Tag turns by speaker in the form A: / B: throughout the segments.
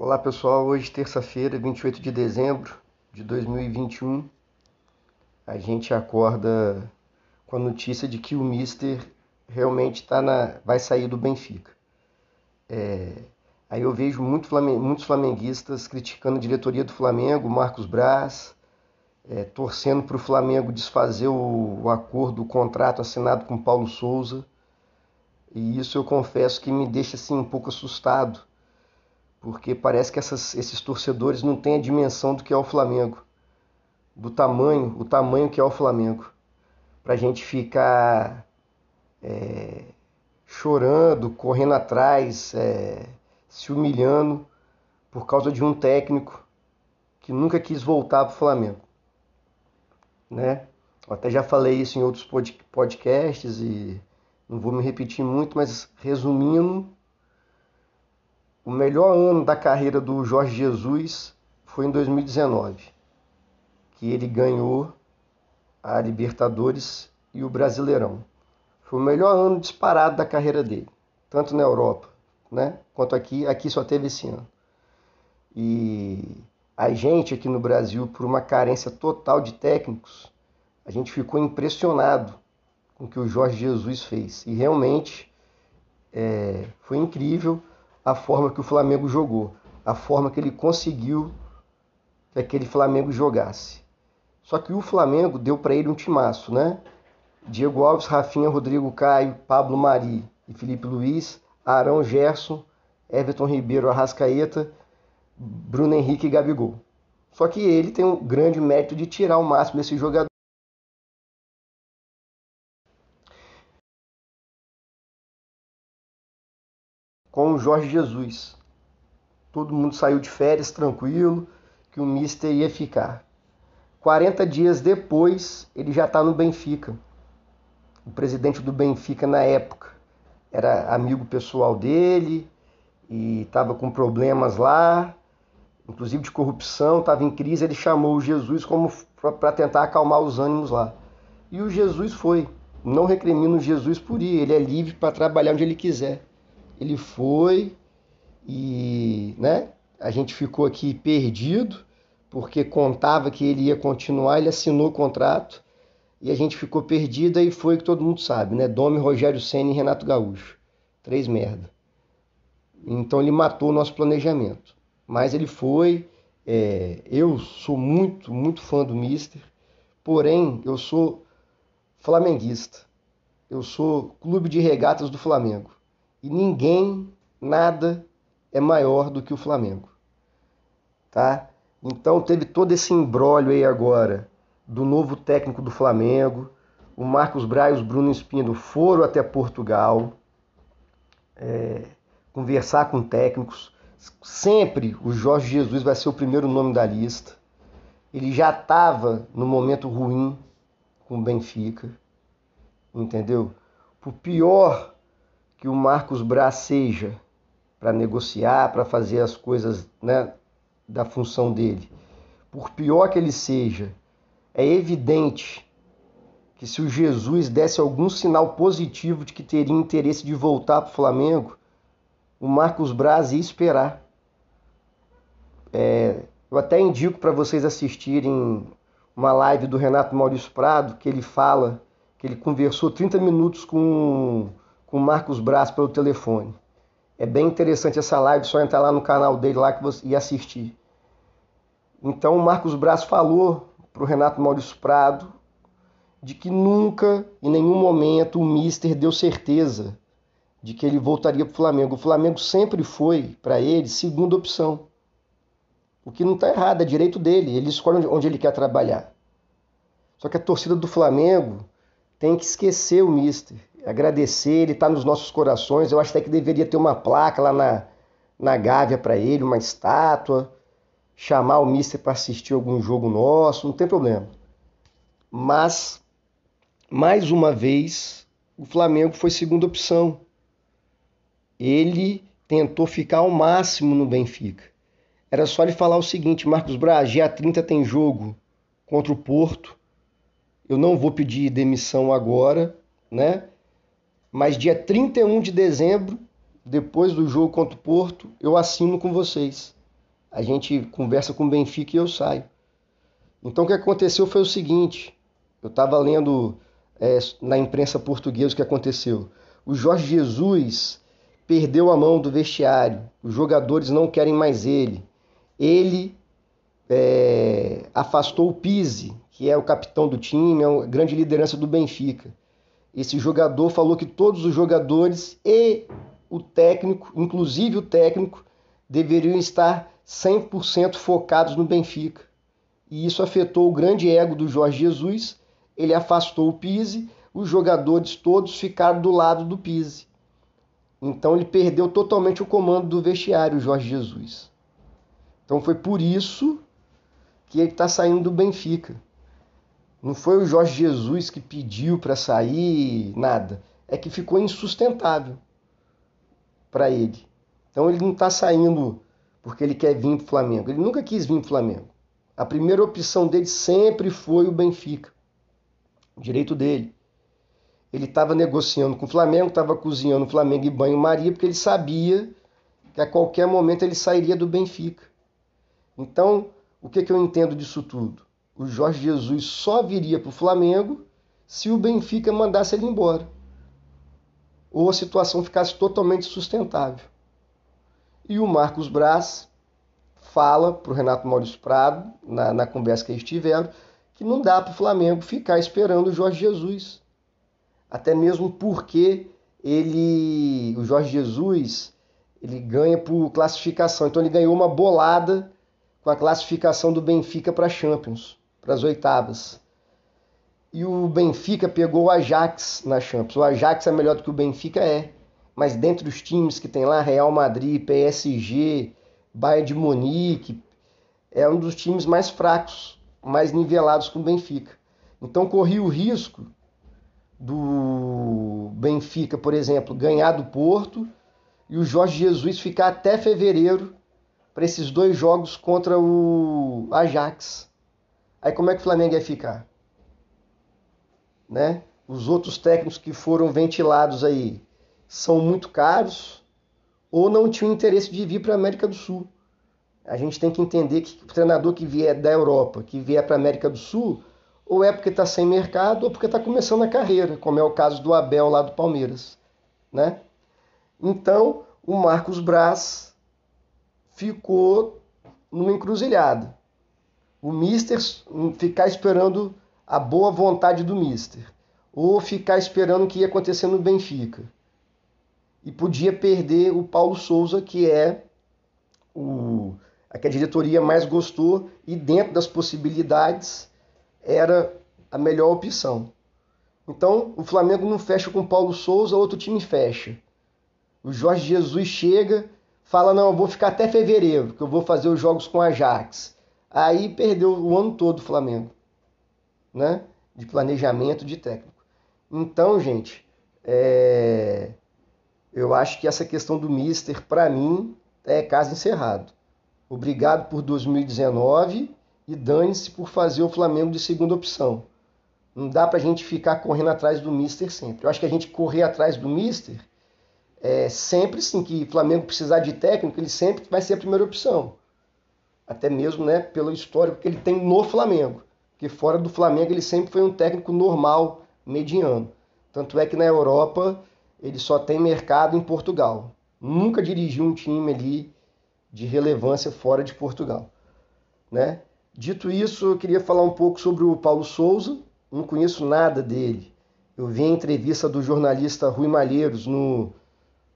A: Olá pessoal, hoje terça-feira, 28 de dezembro de 2021, a gente acorda com a notícia de que o Mister realmente tá na, vai sair do Benfica. É, aí eu vejo muito muitos flamenguistas criticando a diretoria do Flamengo, Marcos Braz, é, torcendo para o Flamengo desfazer o, o acordo, o contrato assinado com Paulo Souza. E isso eu confesso que me deixa assim um pouco assustado porque parece que essas, esses torcedores não têm a dimensão do que é o Flamengo, do tamanho, o tamanho que é o Flamengo, para a gente ficar é, chorando, correndo atrás, é, se humilhando por causa de um técnico que nunca quis voltar para o Flamengo, né? Eu até já falei isso em outros podcasts e não vou me repetir muito, mas resumindo, o melhor ano da carreira do Jorge Jesus foi em 2019, que ele ganhou a Libertadores e o Brasileirão. Foi o melhor ano disparado da carreira dele, tanto na Europa, né, quanto aqui. Aqui só teve esse ano. E a gente aqui no Brasil, por uma carência total de técnicos, a gente ficou impressionado com o que o Jorge Jesus fez. E realmente é, foi incrível a forma que o Flamengo jogou, a forma que ele conseguiu que aquele Flamengo jogasse. Só que o Flamengo deu para ele um timaço, né? Diego Alves, Rafinha, Rodrigo Caio, Pablo Mari e Felipe Luiz, Arão Gerson, Everton Ribeiro, Arrascaeta, Bruno Henrique e Gabigol. Só que ele tem um grande mérito de tirar o máximo desse jogador. Com o Jorge Jesus. Todo mundo saiu de férias tranquilo, que o Mister ia ficar. 40 dias depois, ele já está no Benfica. O presidente do Benfica na época era amigo pessoal dele e estava com problemas lá, inclusive de corrupção, estava em crise. Ele chamou o Jesus como para tentar acalmar os ânimos lá. E o Jesus foi. Não recrimino Jesus por ir, ele é livre para trabalhar onde ele quiser ele foi e né, a gente ficou aqui perdido, porque contava que ele ia continuar, ele assinou o contrato e a gente ficou perdido e foi que todo mundo sabe, né? Dome, Rogério Senna e Renato Gaúcho. Três merda. Então ele matou o nosso planejamento. Mas ele foi. É, eu sou muito, muito fã do Mister, porém eu sou flamenguista. Eu sou clube de regatas do Flamengo. E ninguém, nada é maior do que o Flamengo. Tá? Então teve todo esse embrólio aí agora do novo técnico do Flamengo. O Marcos Braz e o Bruno Espino foram até Portugal é, conversar com técnicos. Sempre o Jorge Jesus vai ser o primeiro nome da lista. Ele já estava no momento ruim com o Benfica, entendeu? Por pior que o Marcos Braz seja para negociar, para fazer as coisas né, da função dele, por pior que ele seja, é evidente que se o Jesus desse algum sinal positivo de que teria interesse de voltar para o Flamengo, o Marcos Braz ia esperar. É, eu até indico para vocês assistirem uma live do Renato Maurício Prado, que ele fala que ele conversou 30 minutos com com Marcos Braz pelo telefone. É bem interessante essa live, só entrar lá no canal dele lá que você, e assistir. Então o Marcos Braz falou para o Renato Maurício Prado de que nunca, em nenhum momento, o Mister deu certeza de que ele voltaria para o Flamengo. O Flamengo sempre foi, para ele, segunda opção. O que não está errado, é direito dele, ele escolhe onde ele quer trabalhar. Só que a torcida do Flamengo tem que esquecer o Mister agradecer, ele está nos nossos corações. Eu acho até que deveria ter uma placa lá na, na Gávea para ele, uma estátua, chamar o Mister para assistir algum jogo nosso, não tem problema. Mas, mais uma vez, o Flamengo foi segunda opção. Ele tentou ficar ao máximo no Benfica. Era só ele falar o seguinte: Marcos Braz, dia 30 tem jogo contra o Porto. Eu não vou pedir demissão agora, né? Mas dia 31 de dezembro, depois do jogo contra o Porto, eu assino com vocês. a gente conversa com o Benfica e eu saio. Então o que aconteceu foi o seguinte: eu estava lendo é, na imprensa portuguesa o que aconteceu. O Jorge Jesus perdeu a mão do vestiário, os jogadores não querem mais ele. Ele é, afastou o Pise, que é o capitão do time, é a grande liderança do Benfica. Esse jogador falou que todos os jogadores e o técnico, inclusive o técnico, deveriam estar 100% focados no Benfica. E isso afetou o grande ego do Jorge Jesus. Ele afastou o Pise, os jogadores todos ficaram do lado do Pise. Então ele perdeu totalmente o comando do vestiário, Jorge Jesus. Então foi por isso que ele está saindo do Benfica. Não foi o Jorge Jesus que pediu para sair, nada. É que ficou insustentável para ele. Então ele não está saindo porque ele quer vir para o Flamengo. Ele nunca quis vir para o Flamengo. A primeira opção dele sempre foi o Benfica. Direito dele. Ele estava negociando com o Flamengo, estava cozinhando o Flamengo e banho-maria, porque ele sabia que a qualquer momento ele sairia do Benfica. Então, o que, que eu entendo disso tudo? O Jorge Jesus só viria para o Flamengo se o Benfica mandasse ele embora. Ou a situação ficasse totalmente sustentável. E o Marcos Braz fala para o Renato Maurício Prado, na, na conversa que eles tiveram, que não dá para o Flamengo ficar esperando o Jorge Jesus. Até mesmo porque ele, o Jorge Jesus, ele ganha por classificação. Então ele ganhou uma bolada com a classificação do Benfica para Champions, para as oitavas. E o Benfica pegou o Ajax na Champions. O Ajax é melhor do que o Benfica é mas dentre os times que tem lá, Real Madrid, PSG, Bayern de Munique, é um dos times mais fracos, mais nivelados com o Benfica. Então corria o risco do Benfica, por exemplo, ganhar do Porto e o Jorge Jesus ficar até fevereiro para esses dois jogos contra o Ajax. Aí como é que o Flamengo ia ficar? Né? Os outros técnicos que foram ventilados aí, são muito caros ou não tinham interesse de vir para a América do Sul. A gente tem que entender que o treinador que vier da Europa, que vier para a América do Sul, ou é porque está sem mercado ou porque está começando a carreira, como é o caso do Abel lá do Palmeiras. Né? Então, o Marcos Braz ficou numa encruzilhada. O Mister ficar esperando a boa vontade do Mister, ou ficar esperando o que ia acontecer no Benfica e podia perder o Paulo Souza, que é o, a que a diretoria mais gostou e dentro das possibilidades era a melhor opção. Então o Flamengo não fecha com o Paulo Souza, outro time fecha. O Jorge Jesus chega, fala: Não, eu vou ficar até fevereiro, que eu vou fazer os jogos com a Ajax. Aí perdeu o ano todo o Flamengo, né? De planejamento de técnico. Então, gente, é... Eu acho que essa questão do Mister, para mim, é caso encerrado. Obrigado por 2019 e dane-se por fazer o Flamengo de segunda opção. Não dá para a gente ficar correndo atrás do Mister sempre. Eu acho que a gente correr atrás do Mister é sempre sim que o Flamengo precisar de técnico, ele sempre vai ser a primeira opção. Até mesmo né, pelo histórico que ele tem no Flamengo. Porque fora do Flamengo ele sempre foi um técnico normal, mediano. Tanto é que na Europa ele só tem mercado em Portugal. Nunca dirigiu um time ali de relevância fora de Portugal. Né? Dito isso, eu queria falar um pouco sobre o Paulo Souza. Não conheço nada dele. Eu vi a entrevista do jornalista Rui Malheiros no,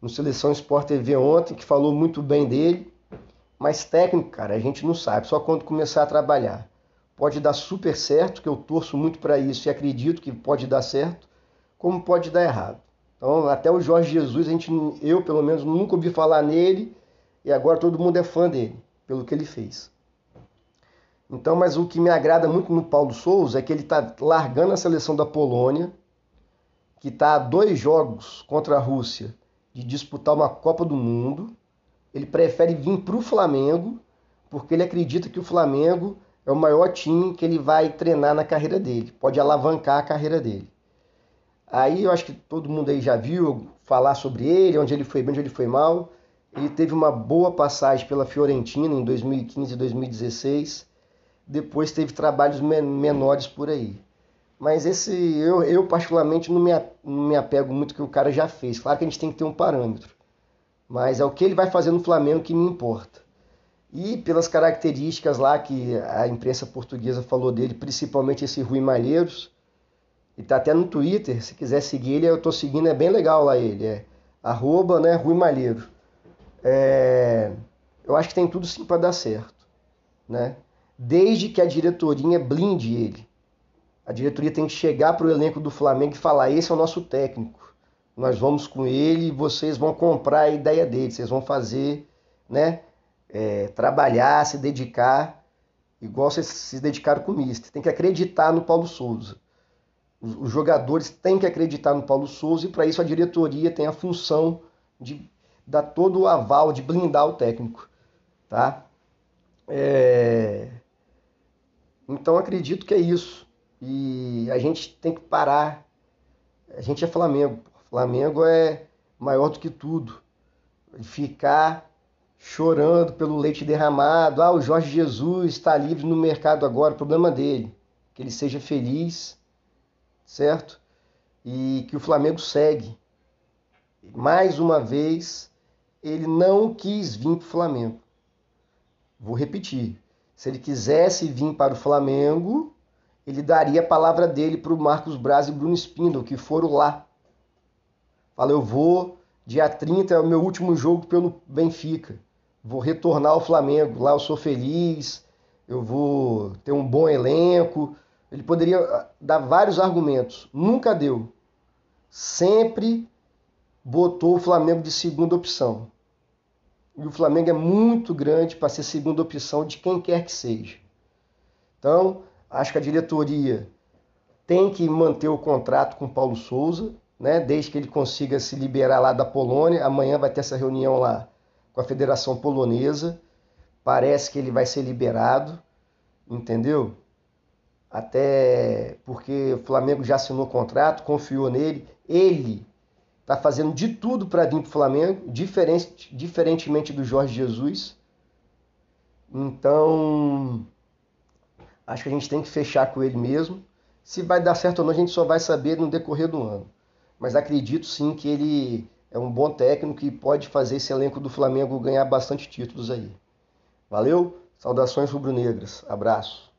A: no Seleção Sport TV ontem, que falou muito bem dele. Mas técnico, cara, a gente não sabe, só quando começar a trabalhar. Pode dar super certo, que eu torço muito para isso e acredito que pode dar certo, como pode dar errado. Então, até o Jorge Jesus, a gente, eu pelo menos nunca ouvi falar nele e agora todo mundo é fã dele, pelo que ele fez. Então, mas o que me agrada muito no Paulo Souza é que ele está largando a seleção da Polônia, que está a dois jogos contra a Rússia de disputar uma Copa do Mundo. Ele prefere vir para o Flamengo, porque ele acredita que o Flamengo é o maior time que ele vai treinar na carreira dele, pode alavancar a carreira dele. Aí eu acho que todo mundo aí já viu falar sobre ele, onde ele foi bem, onde ele foi mal. Ele teve uma boa passagem pela Fiorentina em 2015 e 2016. Depois teve trabalhos menores por aí. Mas esse eu, eu particularmente não me, não me apego muito que o cara já fez. Claro que a gente tem que ter um parâmetro. Mas é o que ele vai fazer no Flamengo que me importa. E pelas características lá que a imprensa portuguesa falou dele, principalmente esse Rui Malheiros, e tá até no Twitter, se quiser seguir ele, eu tô seguindo, é bem legal lá ele, é arroba, né, Rui Malheiro. É, eu acho que tem tudo sim para dar certo, né? Desde que a diretoria blinde ele. A diretoria tem que chegar para o elenco do Flamengo e falar: esse é o nosso técnico. Nós vamos com ele e vocês vão comprar a ideia dele. Vocês vão fazer, né? É, trabalhar, se dedicar, igual vocês se dedicaram com o Mister. Tem que acreditar no Paulo Souza. Os, os jogadores têm que acreditar no Paulo Souza e para isso a diretoria tem a função de dar todo o aval, de blindar o técnico, tá? É... Então acredito que é isso. E a gente tem que parar. A gente é Flamengo. Flamengo é maior do que tudo. Ficar chorando pelo leite derramado. Ah, o Jorge Jesus está livre no mercado agora. Problema dele. Que ele seja feliz, certo? E que o Flamengo segue. Mais uma vez, ele não quis vir para o Flamengo. Vou repetir. Se ele quisesse vir para o Flamengo, ele daria a palavra dele para o Marcos Braz e Bruno Spindle, que foram lá. Fala, eu vou, dia 30 é o meu último jogo pelo Benfica. Vou retornar ao Flamengo, lá eu sou feliz, eu vou ter um bom elenco. Ele poderia ah, dar vários argumentos, nunca deu. Sempre botou o Flamengo de segunda opção. E o Flamengo é muito grande para ser segunda opção de quem quer que seja. Então, Acho que a diretoria tem que manter o contrato com Paulo Souza, né, desde que ele consiga se liberar lá da Polônia. Amanhã vai ter essa reunião lá com a Federação Polonesa. Parece que ele vai ser liberado, entendeu? Até porque o Flamengo já assinou o contrato, confiou nele. Ele está fazendo de tudo para vir para o Flamengo, diferente, diferentemente do Jorge Jesus. Então, Acho que a gente tem que fechar com ele mesmo. Se vai dar certo ou não, a gente só vai saber no decorrer do ano. Mas acredito sim que ele é um bom técnico e pode fazer esse elenco do Flamengo ganhar bastante títulos aí. Valeu? Saudações rubro-negras. Abraço.